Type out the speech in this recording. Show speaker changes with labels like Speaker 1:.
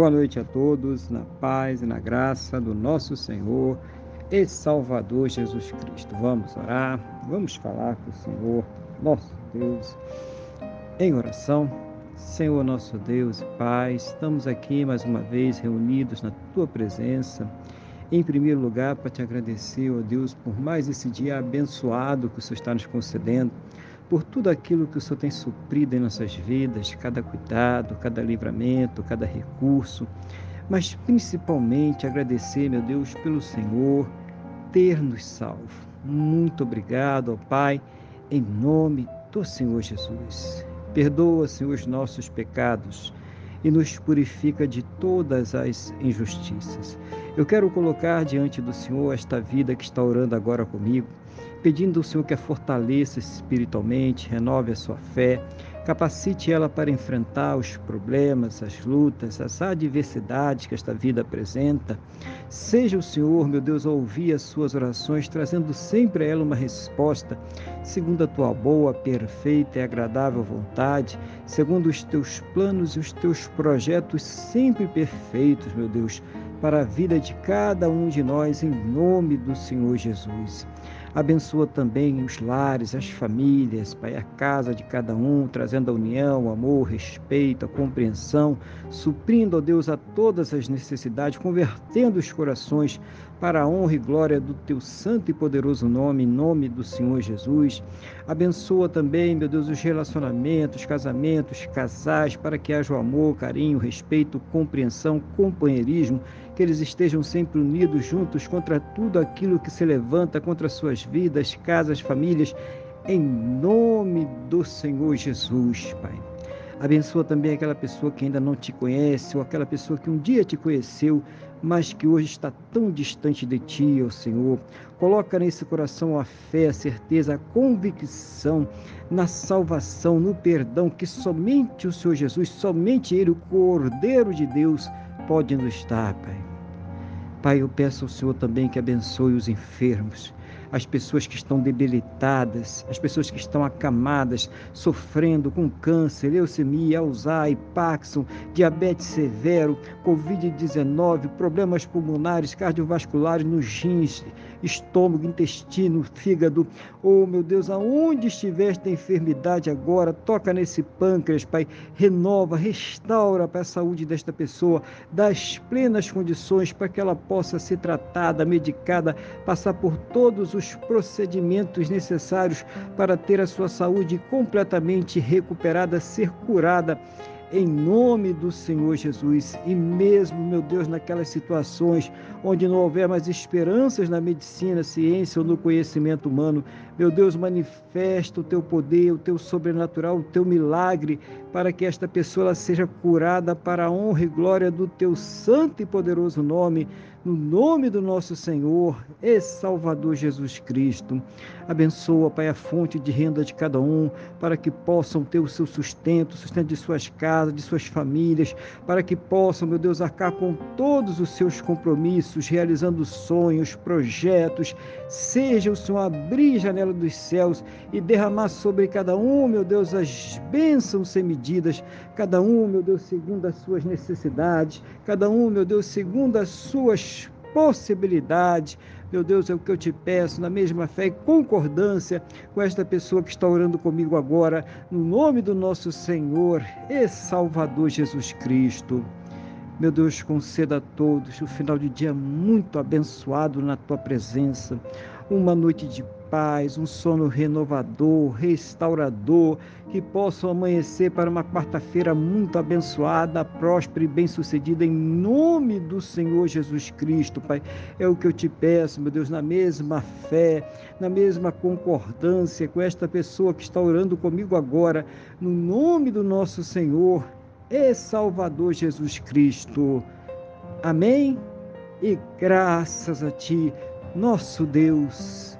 Speaker 1: Boa noite a todos, na paz e na graça do nosso Senhor e Salvador Jesus Cristo. Vamos orar, vamos falar com o Senhor, nosso Deus, em oração. Senhor, nosso Deus e Pai, estamos aqui mais uma vez reunidos na Tua presença. Em primeiro lugar, para te agradecer, ó Deus, por mais esse dia abençoado que o Senhor está nos concedendo por tudo aquilo que o Senhor tem suprido em nossas vidas, cada cuidado, cada livramento, cada recurso, mas principalmente agradecer, meu Deus, pelo Senhor ter nos salvo. Muito obrigado, ó Pai, em nome do Senhor Jesus. Perdoa, Senhor, os nossos pecados e nos purifica de todas as injustiças. Eu quero colocar diante do Senhor esta vida que está orando agora comigo pedindo ao Senhor que a fortaleça espiritualmente, renove a sua fé, capacite ela para enfrentar os problemas, as lutas, as adversidades que esta vida apresenta. Seja o Senhor, meu Deus, a ouvir as suas orações, trazendo sempre a ela uma resposta, segundo a tua boa, perfeita e agradável vontade, segundo os teus planos e os teus projetos sempre perfeitos, meu Deus, para a vida de cada um de nós, em nome do Senhor Jesus. Abençoa também os lares, as famílias, Pai, a casa de cada um, trazendo a união, o amor, o respeito, a compreensão, suprindo, ó Deus, a todas as necessidades, convertendo os corações para a honra e glória do teu santo e poderoso nome, em nome do Senhor Jesus. Abençoa também, meu Deus, os relacionamentos, casamentos, casais, para que haja o amor, carinho, respeito, compreensão, companheirismo, que eles estejam sempre unidos juntos contra tudo aquilo que se levanta contra suas vidas, casas, famílias, em nome do Senhor Jesus, Pai. Abençoa também aquela pessoa que ainda não te conhece, ou aquela pessoa que um dia te conheceu, mas que hoje está tão distante de ti, ó Senhor. Coloca nesse coração a fé, a certeza, a convicção na salvação, no perdão que somente o Senhor Jesus, somente Ele, o Cordeiro de Deus, pode nos dar, Pai. Pai, eu peço ao Senhor também que abençoe os enfermos, as pessoas que estão debilitadas, as pessoas que estão acamadas, sofrendo com câncer, leucemia, Alzheimer, Parkinson, diabetes severo, Covid-19, problemas pulmonares, cardiovasculares nos rins, estômago, intestino, fígado. Oh, meu Deus, aonde estiver esta enfermidade agora, toca nesse pâncreas, Pai, renova, restaura para a saúde desta pessoa, dá as plenas condições para que ela possa ser tratada, medicada, passar por todos os procedimentos necessários para ter a sua saúde completamente recuperada, ser curada em nome do Senhor Jesus. E mesmo, meu Deus, naquelas situações onde não houver mais esperanças na medicina, ciência ou no conhecimento humano, meu Deus, manifesta o teu poder, o teu sobrenatural, o teu milagre, para que esta pessoa seja curada para a honra e glória do teu santo e poderoso nome no nome do nosso Senhor e Salvador Jesus Cristo. Abençoa, Pai, a fonte de renda de cada um, para que possam ter o seu sustento, o sustento de suas casas, de suas famílias, para que possam, meu Deus, arcar com todos os seus compromissos, realizando sonhos, projetos. Seja o Senhor abrir a janela dos céus e derramar sobre cada um, meu Deus, as bênçãos sem medidas, cada um, meu Deus, segundo as suas necessidades, cada um, meu Deus, segundo as suas possibilidades. Meu Deus, é o que eu te peço, na mesma fé e concordância com esta pessoa que está orando comigo agora, no nome do nosso Senhor e Salvador Jesus Cristo. Meu Deus, conceda a todos o final de dia muito abençoado na tua presença, uma noite de paz, um sono renovador, restaurador, que possam amanhecer para uma quarta-feira muito abençoada, próspera e bem-sucedida em nome do Senhor Jesus Cristo, Pai. É o que eu te peço, meu Deus, na mesma fé, na mesma concordância com esta pessoa que está orando comigo agora, no nome do nosso Senhor e Salvador Jesus Cristo. Amém? E graças a Ti, nosso Deus